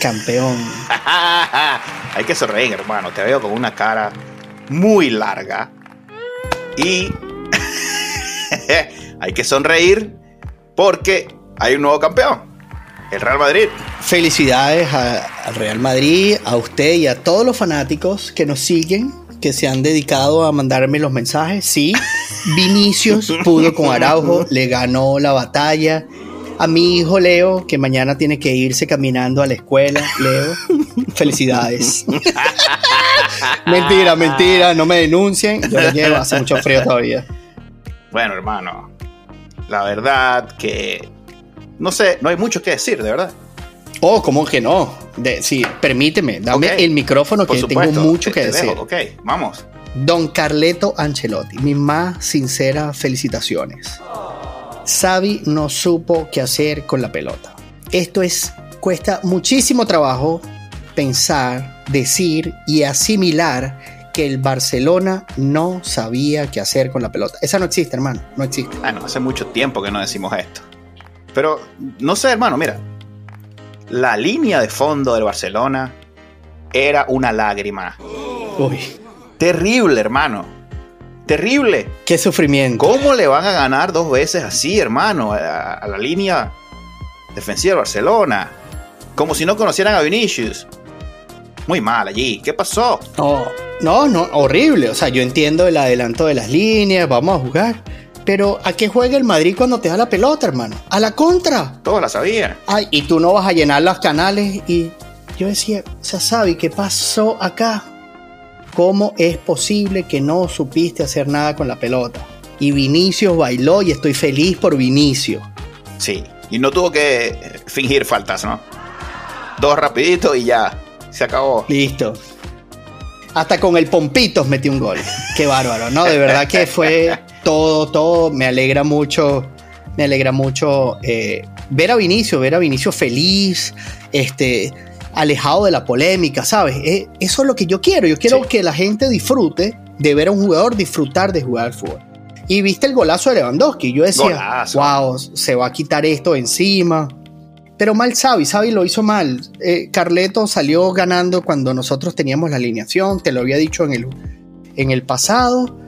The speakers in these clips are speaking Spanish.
campeón. Hay que sonreír, hermano. Te veo con una cara muy larga. Y hay que sonreír porque hay un nuevo campeón. El Real Madrid. Felicidades al Real Madrid, a usted y a todos los fanáticos que nos siguen, que se han dedicado a mandarme los mensajes. Sí, Vinicius pudo con Araujo, le ganó la batalla a mi hijo Leo, que mañana tiene que irse caminando a la escuela. Leo, felicidades. mentira, mentira, no me denuncien. Yo lo llevo, hace mucho frío todavía. Bueno, hermano, la verdad que no sé, no hay mucho que decir, de verdad. Oh, ¿cómo que no? sí, permíteme, dame el micrófono que tengo mucho que decir. ok, vamos. Don Carleto Ancelotti, mis más sinceras felicitaciones. Xavi no supo qué hacer con la pelota. Esto es, cuesta muchísimo trabajo pensar, decir y asimilar que el Barcelona no sabía qué hacer con la pelota. Esa no existe, hermano, no existe. Bueno, hace mucho tiempo que no decimos esto. Pero, no sé, hermano, mira, la línea de fondo del Barcelona era una lágrima. Uy. Terrible, hermano. Terrible. Qué sufrimiento. ¿Cómo le van a ganar dos veces así, hermano, a, la línea defensiva de Barcelona? Como si no conocieran a Vinicius. Muy mal allí. ¿Qué pasó? No, no, no, horrible. O sea, yo entiendo el adelanto de las líneas, vamos a jugar. Pero ¿a qué juega el Madrid cuando te da la pelota, hermano? A la contra. Todos la sabían. Ay, y tú no vas a llenar los canales. Y yo decía, o sea, ¿sabe qué pasó acá? ¿Cómo es posible que no supiste hacer nada con la pelota? Y Vinicio bailó y estoy feliz por Vinicio. Sí, y no tuvo que fingir faltas, ¿no? Dos rapiditos y ya, se acabó. Listo. Hasta con el Pompitos metió un gol. Qué bárbaro, ¿no? De verdad que fue todo, todo. Me alegra mucho, me alegra mucho eh, ver a Vinicio, ver a Vinicio feliz, este, alejado de la polémica, ¿sabes? Eh, eso es lo que yo quiero. Yo quiero que la gente disfrute de ver a un jugador disfrutar de jugar al fútbol. Y viste el golazo de Lewandowski. Yo decía, wow, se va a quitar esto encima. Pero mal Xavi, Xavi lo hizo mal. Eh, Carleto salió ganando cuando nosotros teníamos la alineación, te lo había dicho en el, en el pasado.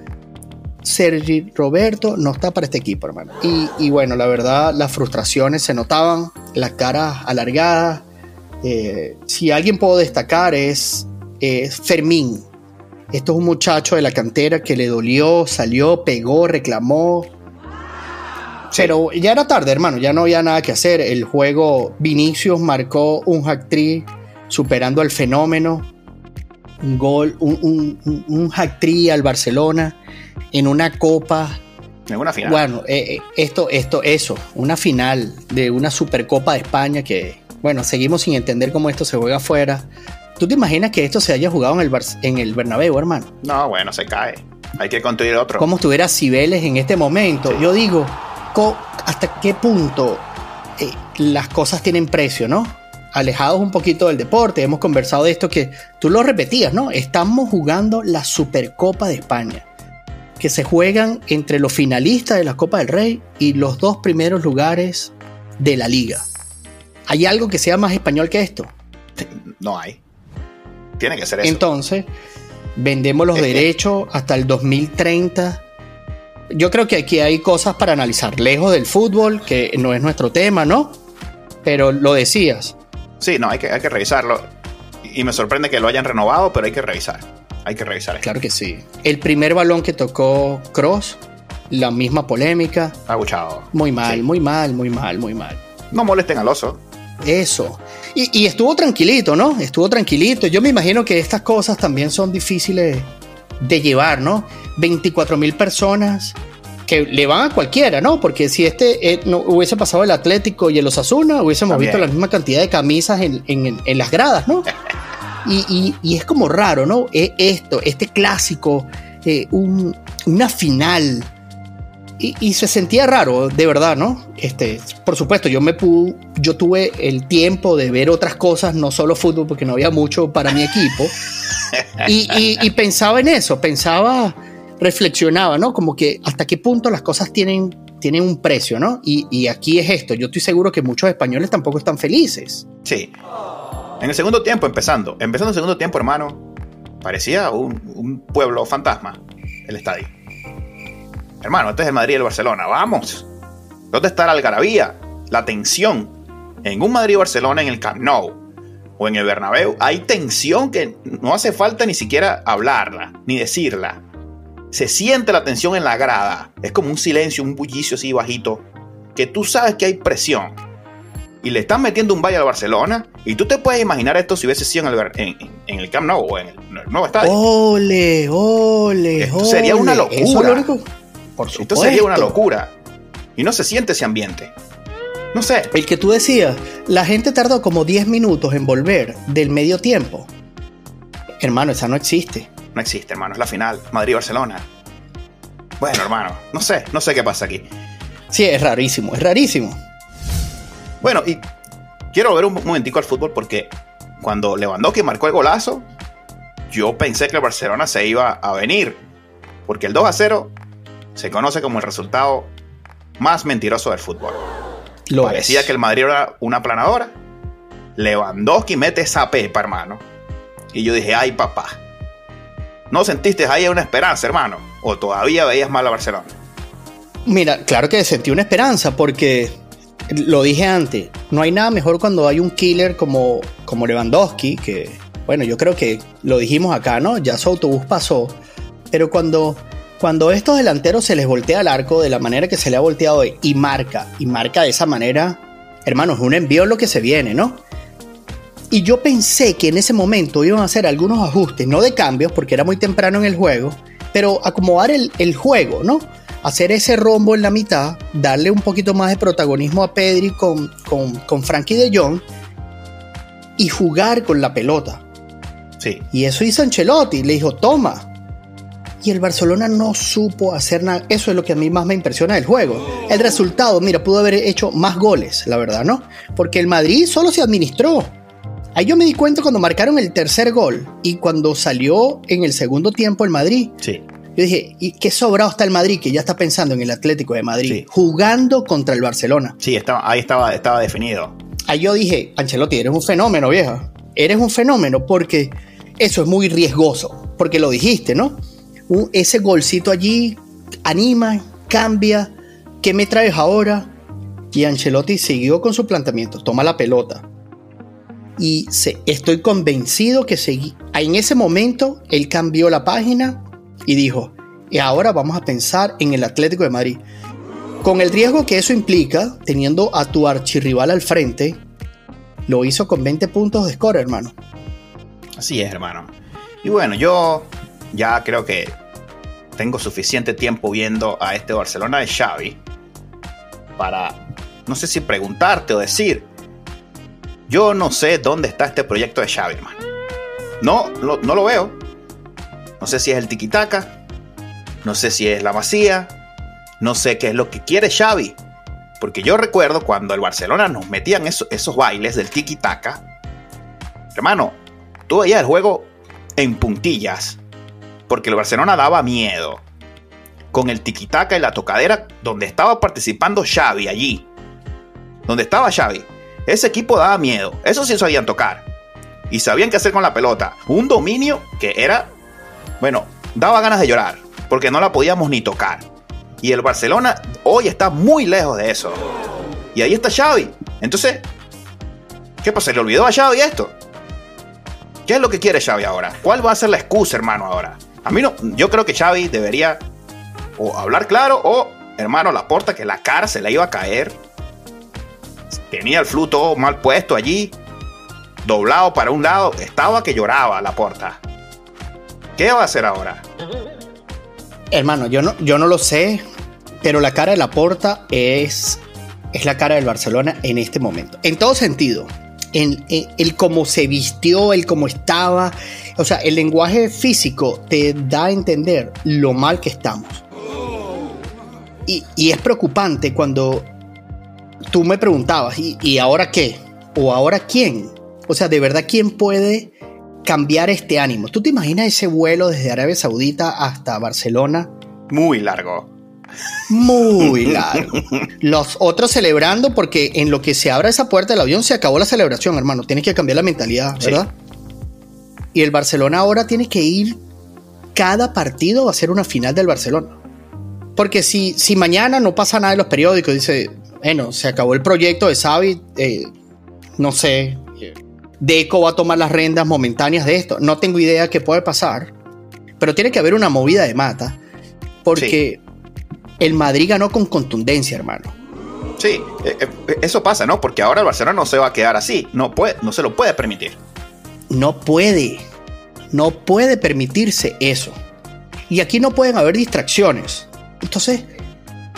Sergi Roberto no está para este equipo, hermano. Y, y bueno, la verdad, las frustraciones se notaban, las caras alargadas, eh, si alguien puedo destacar es, Fermín. Esto es un muchacho de la cantera que le dolió, salió, pegó, reclamó. Pero ya era tarde, hermano, ya no había nada que hacer. El juego Vinicius marcó un hack trick superando al fenómeno. Un gol, un, un, hack trick al Barcelona en una copa. En una final. Bueno, eh, eh, esto, esto, eso, una final de una Supercopa de España que, bueno, seguimos sin entender cómo esto se juega afuera. ¿Tú te imaginas que esto se haya jugado en el, en el Bernabéu, hermano? No, bueno, se cae. Hay que construir otro. ¿Cómo estuviera Cibeles en este momento? Yo digo, ¿hasta qué punto eh, las cosas tienen precio, no? Alejados un poquito del deporte, hemos conversado de esto que tú lo repetías, ¿no? Estamos jugando la Supercopa de España, que se juegan entre los finalistas de la Copa del Rey y los dos primeros lugares de la liga. ¿Hay algo que sea más español que esto? No hay. Tiene que ser eso. Entonces, vendemos los derechos hasta el 2030. Yo creo que aquí hay cosas para analizar, lejos del fútbol, que no es nuestro tema, ¿no? Pero lo decías. Sí, no, hay que, hay que revisarlo. Y me sorprende que lo hayan renovado, pero hay que revisar. Hay que revisar. Claro que sí. El primer balón que tocó Cross, la misma polémica. Aguchado. Muy mal, muy mal, muy mal, muy mal. No molesten al oso. Eso. Y, estuvo tranquilito, ¿no? Estuvo tranquilito. Yo me imagino que estas cosas también son difíciles de llevar, ¿no? 24 mil personas que le van a cualquiera, ¿no? Porque si este eh, no hubiese pasado el Atlético y el Osasuna, hubiésemos visto la misma cantidad de camisas en, en, las gradas, ¿no? Y, y, es como raro, ¿no? E, esto, este clásico, eh, un, una final. Y, se sentía raro, de verdad, ¿no? Este, por supuesto, yo me pude, yo tuve el tiempo de ver otras cosas, no solo fútbol, porque no había mucho para mi equipo. y, pensaba en eso, pensaba reflexionaba, ¿no? Como que hasta qué punto las cosas tienen, tienen un precio, ¿no? Y, aquí es esto, yo estoy seguro que muchos españoles tampoco están felices. Sí. En el segundo tiempo, empezando, empezando el segundo tiempo, hermano, parecía un, pueblo fantasma, el estadio. Hermano, este es el Madrid y el Barcelona, vamos. ¿Dónde está la algarabía? La tensión. En un Madrid-Barcelona en el Camp Nou o en el Bernabéu hay tensión que no hace falta ni siquiera hablarla, ni decirla. Se siente la tensión en la grada. Es como un silencio, un bullicio así bajito. Que tú sabes que hay presión. Y le están metiendo un valle al Barcelona. Y tú te puedes imaginar esto si hubiese sido en el, en, el Camp Nou o en el, nuevo estadio. Ole, ole, Esto sería una locura. Por supuesto. Esto sería una locura. Y no se siente ese ambiente. No sé. El que tú decías, la gente tardó como 10 minutos en volver del medio tiempo. Hermano, esa no existe. No existe, hermano. Es la final. Madrid-Barcelona. Bueno, hermano. No sé. No sé qué pasa aquí. Sí, es rarísimo. Es rarísimo. Bueno, y quiero ver un momentico al fútbol porque cuando Lewandowski marcó el golazo, yo pensé que el Barcelona se iba a venir. Porque el 2 a 0 se conoce como el resultado más mentiroso del fútbol. Lo Parecía que el Madrid era una planadora. Lewandowski mete esa pepa, hermano. Y yo dije, ay papá, ¿No sentiste ahí una esperanza, hermano? ¿O todavía veías mal a Barcelona? Mira, claro que sentí una esperanza porque lo dije antes, no hay nada mejor cuando hay un killer como, como Lewandowski, que bueno, yo creo que lo dijimos acá, ¿no? Ya su autobús pasó, pero cuando, cuando estos delanteros se les voltea el arco de la manera que se le ha volteado hoy y marca, y marca de esa manera, hermano, es un envío lo que se viene, ¿no? Y yo pensé que en ese momento iban a hacer algunos ajustes, no de cambios, porque era muy temprano en el juego, pero acomodar el, juego, ¿no? Hacer ese rombo en la mitad, darle un poquito más de protagonismo a Pedri con, con, Frankie de Jong y jugar con la pelota. Sí. Y eso hizo Ancelotti, le dijo, toma. Y el Barcelona no supo hacer nada. Eso es lo que a mí más me impresiona del juego. El resultado, mira, pudo haber hecho más goles, la verdad, ¿no? Porque el Madrid solo se administró. Ahí yo me di cuenta cuando marcaron el tercer gol y cuando salió en el segundo tiempo el Madrid. Sí. Yo dije, ¿y qué sobrado está el Madrid? Que ya está pensando en el Atlético de Madrid, jugando contra el Barcelona. Sí, estaba, ahí estaba, estaba definido. Ahí yo dije, Ancelotti, eres un fenómeno, vieja. Eres un fenómeno porque eso es muy riesgoso. Porque lo dijiste, ¿no? Ese golcito allí anima, cambia. ¿Qué me traes ahora? Y Ancelotti siguió con su planteamiento. Toma la pelota y estoy convencido que seguí. En ese momento él cambió la página y dijo, ahora vamos a pensar en el Atlético de Madrid. Con el riesgo que eso implica, teniendo a tu archirrival al frente, lo hizo con 20 puntos de score, hermano. Así es, hermano. Y bueno, yo ya creo que tengo suficiente tiempo viendo a este Barcelona de Xavi para, no sé si preguntarte o decir, yo no sé dónde está este proyecto de Xavi, hermano. No, no lo veo. No sé si es el tiquitaca. No sé si es la masía. No sé qué es lo que quiere Xavi. Porque yo recuerdo cuando el Barcelona nos metían esos bailes del tiki-taka. Hermano, tú veías el juego en puntillas. Porque el Barcelona daba miedo. Con el tiki-taka y la tocadera donde estaba participando Xavi allí. Donde estaba Xavi. Ese equipo daba miedo. Eso sí sabían tocar. Y sabían qué hacer con la pelota. Un dominio que era, bueno, daba ganas de llorar. Porque no la podíamos ni tocar. Y el Barcelona hoy está muy lejos de eso. Y ahí está Xavi. Entonces, ¿qué pasa? ¿Le olvidó a Xavi esto? ¿Qué es lo que quiere Xavi ahora? ¿Cuál va a ser la excusa, hermano, ahora? A mí no, yo creo que Xavi debería o hablar claro o, hermano, la porta que la cara se le iba a caer tenía el flu todo mal puesto allí, doblado para un lado, estaba que lloraba la puerta. ¿Qué va a hacer ahora? Hermano, yo no, yo no lo sé. pero la cara de la Porta es, es la cara del Barcelona en este momento. En todo sentido. En, el cómo se vistió, el cómo estaba. O sea, el lenguaje físico te da a entender lo mal que estamos. Y, y es preocupante cuando tú me preguntabas, ¿y, ¿y ahora qué? ¿O ahora quién? O sea, de verdad, ¿quién puede cambiar este ánimo? ¿Tú te imaginas ese vuelo desde Arabia Saudita hasta Barcelona? Muy largo. Muy largo. Los otros celebrando porque en lo que se abra esa puerta del avión se acabó la celebración, hermano. Tienes que cambiar la mentalidad, ¿verdad? Y el Barcelona ahora tiene que ir, cada partido va a ser una final del Barcelona. Porque si, si mañana no pasa nada en los periódicos, dice, bueno, se acabó el proyecto de Xavi, eh, no sé, Deco va a tomar las rendas momentáneas de esto. No tengo idea qué puede pasar, pero tiene que haber una movida de mata, porque el Madrid ganó con contundencia, hermano. Sí, eh, eh, eso pasa, ¿no? Porque ahora el Barcelona no se va a quedar así, no, puede, no se lo puede permitir. No puede, no puede permitirse eso. Y aquí no pueden haber distracciones. Entonces,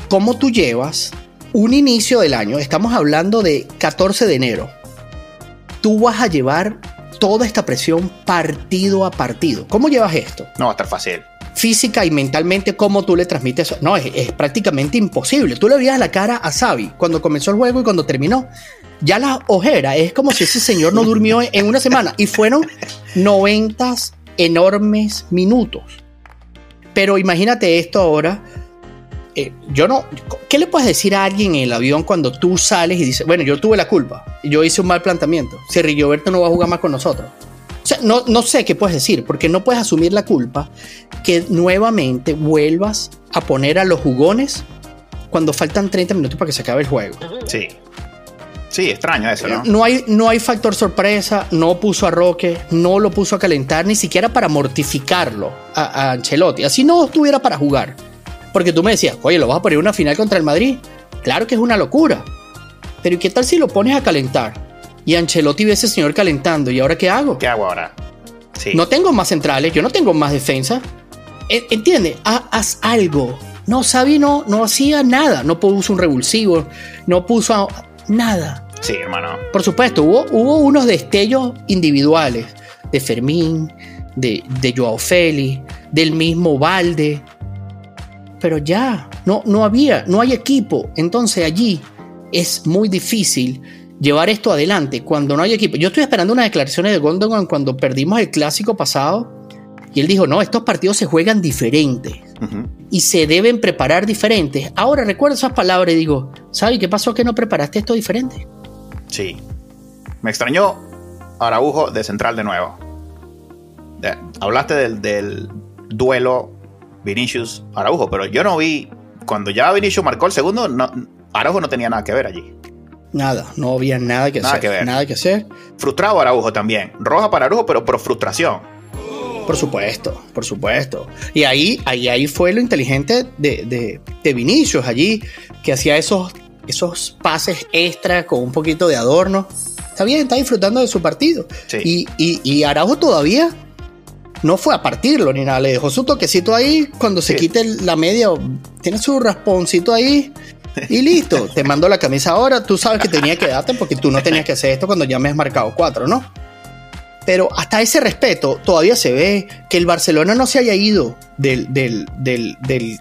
¿cómo tú llevas un inicio del año? Estamos hablando de 14 de enero tú vas a llevar toda esta presión partido a partido. ¿Cómo llevas esto? No va a estar fácil. Física y mentalmente, ¿cómo tú le transmites eso? No, es, prácticamente imposible. Tú le veías la cara a Xavi cuando comenzó el juego y cuando terminó. Ya la ojera es como si ese señor no durmió en una semana. Y fueron 90 enormes minutos. Pero imagínate esto ahora eh, yo no. ¿Qué le puedes decir a alguien en el avión cuando tú sales y dices, bueno, yo tuve la culpa, yo hice un mal planteamiento, si Rigoberto no va a jugar más con nosotros? O sea, no, no sé qué puedes decir, porque no puedes asumir la culpa que nuevamente vuelvas a poner a los jugones cuando faltan 30 minutos para que se acabe el juego. Sí. Sí, extraño eso, ¿no? No hay, no hay factor sorpresa, no puso a Roque, no lo puso a calentar, ni siquiera para mortificarlo a, a Ancelotti. Así no estuviera para jugar. Porque tú me decías, oye, ¿lo vas a poner una final contra el Madrid? Claro que es una locura. Pero ¿y qué tal si lo pones a calentar? Y Ancelotti ve a ese señor calentando. ¿Y ahora qué hago? ¿Qué hago ahora? Sí. No tengo más centrales, yo no tengo más defensa. E, entiende, haz algo. No, Xavi no, no hacía nada. No puso un revulsivo, no puso nada. Sí, hermano. Por supuesto, hubo, hubo unos destellos individuales de Fermín, de, de Joao Félix, del mismo Valde, pero ya, no, no había, no hay equipo. Entonces allí es muy difícil llevar esto adelante cuando no hay equipo. Yo estoy esperando unas declaraciones de Gondogan cuando perdimos el clásico pasado y él dijo, no, estos partidos se juegan diferentes y se deben preparar diferentes. Ahora recuerdo esas palabras y digo, ¿sabes qué pasó que no preparaste esto diferente? Sí. Me extrañó Araujo de central de nuevo. hablaste del, del duelo Vinicius Araujo, pero yo no vi, cuando ya Vinicius marcó el segundo, no, Araujo no tenía nada que ver allí. Nada, no había nada que hacer. Nada que hacer. Frustrado Araujo también. Roja para Araujo, pero por frustración. Por supuesto, por supuesto. Y ahí, ahí, ahí fue lo inteligente de, de, Vinicius, allí, que hacía esos, esos pases extra con un poquito de adorno. Está bien, está disfrutando de su partido. Y, y, y Araujo todavía no fue a partirlo ni nada, le dejó su toquecito ahí, cuando se quite la media, tiene su rasponcito ahí y listo, te mando la camisa ahora, tú sabes que tenía que darte porque tú no tenías que hacer esto cuando ya me has marcado cuatro, ¿no? Pero hasta ese respeto todavía se ve que el Barcelona no se haya ido del,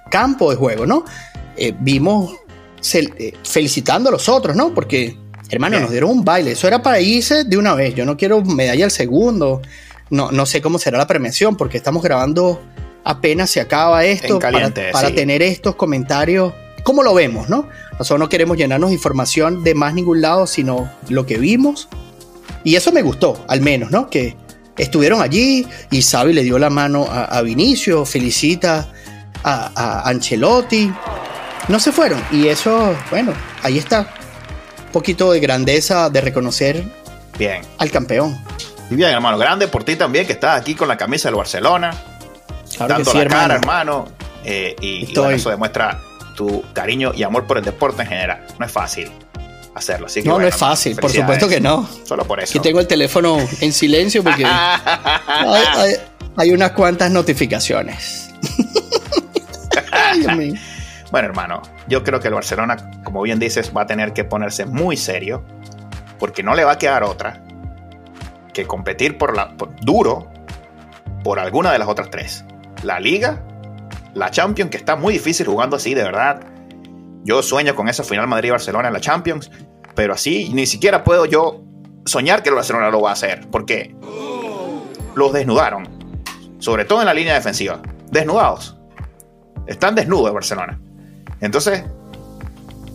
campo de juego, ¿no? Eh, vimos eh, felicitando a los otros, ¿no? Porque, hermano, nos dieron un baile, eso era para irse de una vez, yo no quiero medalla al segundo no, no sé cómo será la premiación, porque estamos grabando apenas se acaba esto para, tener estos comentarios. ¿Cómo lo vemos, no? Nosotros no queremos llenarnos de información de más ningún lado, sino lo que vimos. Y eso me gustó, al menos, ¿no? Que estuvieron allí y Xavi le dio la mano a, Vinicio, felicita a, a, Ancelotti. No se fueron. Y eso, bueno, ahí está. Un poquito de grandeza de reconocer Bien. al campeón. Y bien, hermano, grande por ti también, que estás aquí con la camisa del Barcelona. dando la cara, hermano. Eh, y, eso demuestra tu cariño y amor por el deporte en general. No es fácil hacerlo. Así no, no es fácil, por supuesto que no. Solo por eso. Aquí tengo el teléfono en silencio porque hay, unas cuantas notificaciones. Bueno, hermano, yo creo que el Barcelona, como bien dices, va a tener que ponerse muy serio, porque no le va a quedar otra que competir por la, duro por alguna de las otras tres. La Liga, la Champions, que está muy difícil jugando así, de verdad. Yo sueño con esa final Madrid-Barcelona en la Champions, pero así ni siquiera puedo yo soñar que el Barcelona lo va a hacer, porque los desnudaron, sobre todo en la línea defensiva. Desnudados. Están desnudos el Barcelona. Entonces,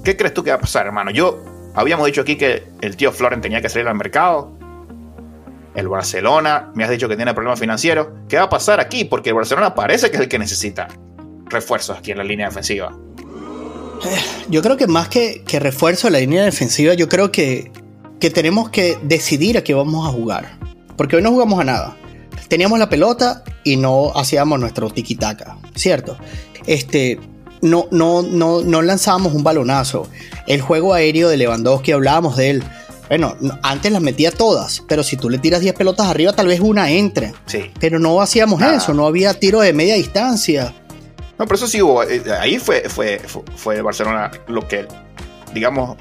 ¿qué crees tú que va a pasar, hermano? Yo habíamos dicho aquí que el tío Floren tenía que salir al mercado. El Barcelona, me has dicho que tiene problemas financieros. ¿Qué va a pasar aquí? Porque el Barcelona parece que es el que necesita refuerzos aquí en la línea defensiva. Yo creo que más que, que refuerzo de la línea defensiva, yo creo que, que tenemos que decidir a qué vamos a jugar. Porque hoy no jugamos a nada. Teníamos la pelota y no hacíamos nuestro tiki-taka, ¿cierto? Este, no, no, no, no lanzábamos un balonazo. El juego aéreo de Lewandowski, hablábamos de él. Bueno, antes las metía todas, pero si tú le tiras 10 pelotas arriba, tal vez una entre. Sí. Pero no hacíamos eso, no había tiro de media distancia. No, pero eso sí hubo. Eh, ahí fue, fue, fue Barcelona lo que, digamos,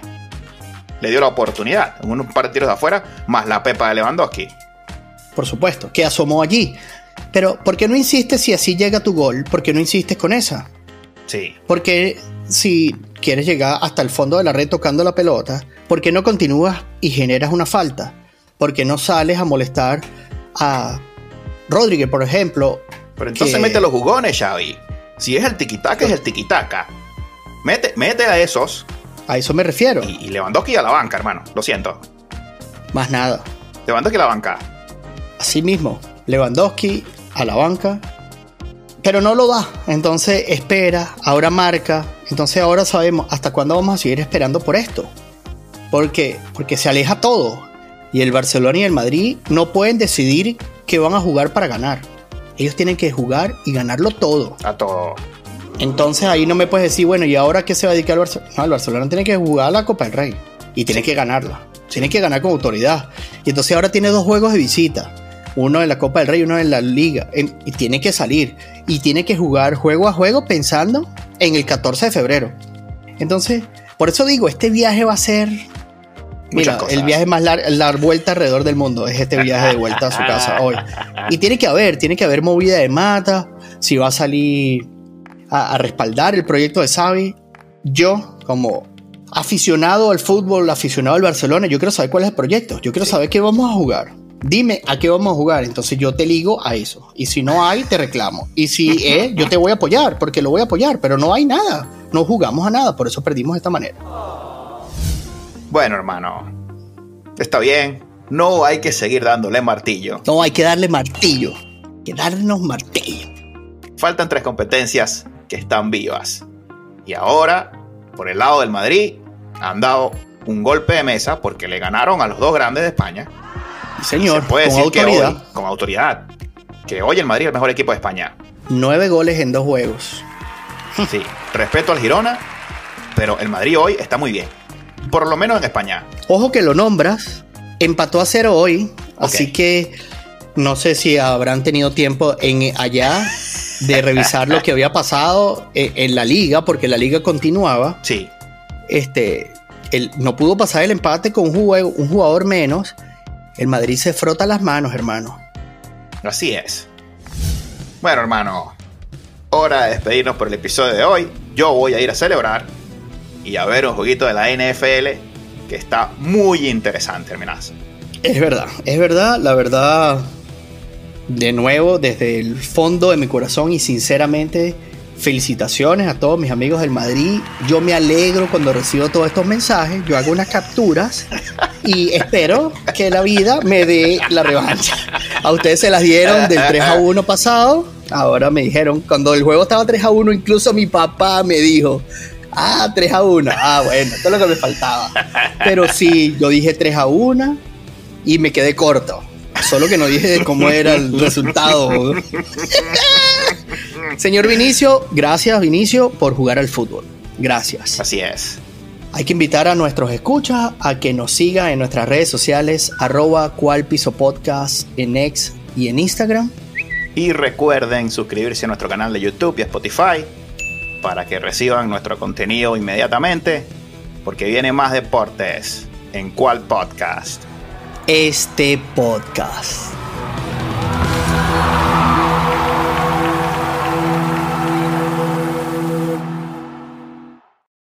le dio la oportunidad. Un par de tiros de afuera, más la pepa de Lewandowski. Por supuesto, que asomó allí. Pero, ¿por qué no insistes si así llega tu gol? ¿Por qué no insistes con esa? Sí. Porque si quieres llegar hasta el fondo de la red tocando la pelota, ¿por qué no continúas y generas una falta? ¿Por qué no sales a molestar a Rodríguez, por ejemplo? Pero entonces mete los jugones, Xavi. Si es el tiquitaca, es el tiquitaca. Mete, mete a esos. A eso me refiero. Y, y Lewandowski a la banca, hermano. Lo siento. Más nada. Lewandowski a la banca. Así mismo. Lewandowski a la banca pero no lo da. Entonces espera, ahora marca. Entonces ahora sabemos hasta cuándo vamos a seguir esperando por esto. Porque, porque se aleja todo. Y el Barcelona y el Madrid no pueden decidir que van a jugar para ganar. Ellos tienen que jugar y ganarlo todo. A todo. Entonces ahí no me puedes decir, bueno, ¿y ahora qué se va a dedicar el Barcelona? No, el Barcelona tiene que jugar la Copa del Rey. Y tiene que ganarla. Tiene que ganar con autoridad. Y entonces ahora tiene dos juegos de visita uno en la Copa del Rey, uno en la Liga, y tiene que salir y tiene que jugar juego a juego pensando en el 14 de febrero. Entonces, por eso digo, este viaje va a ser Mira, el viaje más largo, la vuelta alrededor del mundo es este viaje de vuelta a su casa hoy. Y tiene que haber, tiene que haber movida de mata, si va a salir a, respaldar el proyecto de Xavi. Yo, como aficionado al fútbol, aficionado al Barcelona, yo quiero saber cuál es el proyecto. Yo quiero saber qué vamos a jugar dime a qué vamos a jugar, entonces yo te ligo a eso. Y si no hay, te reclamo. Y si es, yo te voy a apoyar, porque lo voy a apoyar, pero no hay nada. No jugamos a nada, por eso perdimos de esta manera. Bueno, hermano, está bien. No hay que seguir dándole martillo. No, hay que darle martillo. Hay que darnos martillo. Faltan tres competencias que están vivas. Y ahora, por el lado del Madrid, han dado un golpe de mesa porque le ganaron a los dos grandes de España señor, con autoridad. con autoridad. Que hoy el Madrid es el mejor equipo de España. Nueve goles en dos juegos. Sí, respeto al Girona, pero el Madrid hoy está muy bien. Por lo menos en España. Ojo que lo nombras, empató a cero hoy, así que no sé si habrán tenido tiempo en allá de revisar lo que había pasado en la liga, porque la liga continuaba. Sí. Este, no pudo pasar el empate con un un jugador menos el Madrid se frota las manos, hermano. Así es. Bueno, hermano, hora de despedirnos por el episodio de hoy. Yo voy a ir a celebrar y a ver un jueguito de la NFL que está muy interesante, hermanas. Es verdad, es verdad, la verdad, de nuevo, desde el fondo de mi corazón y sinceramente, felicitaciones a todos mis amigos del Madrid. Yo me alegro cuando recibo todos estos mensajes, yo hago unas capturas y espero que la vida me dé la revancha. A ustedes se las dieron del 3 a 1 pasado, ahora me dijeron, cuando el juego estaba 3 a 1, incluso mi papá me dijo, ah, 3 a 1, ah, bueno, esto es lo que me faltaba. Pero sí, yo dije 3 a 1 y me quedé corto. Solo que no dije cómo era el resultado. Señor Vinicio, gracias Vinicio por jugar al fútbol. Gracias. Así es. Hay que invitar a nuestros escuchas a que nos sigan en nuestras redes sociales, arroba cual piso podcast en X y en Instagram. Y recuerden suscribirse a nuestro canal de YouTube y a Spotify. Para que reciban nuestro contenido inmediatamente, porque viene más deportes. ¿En cuál podcast? Este podcast.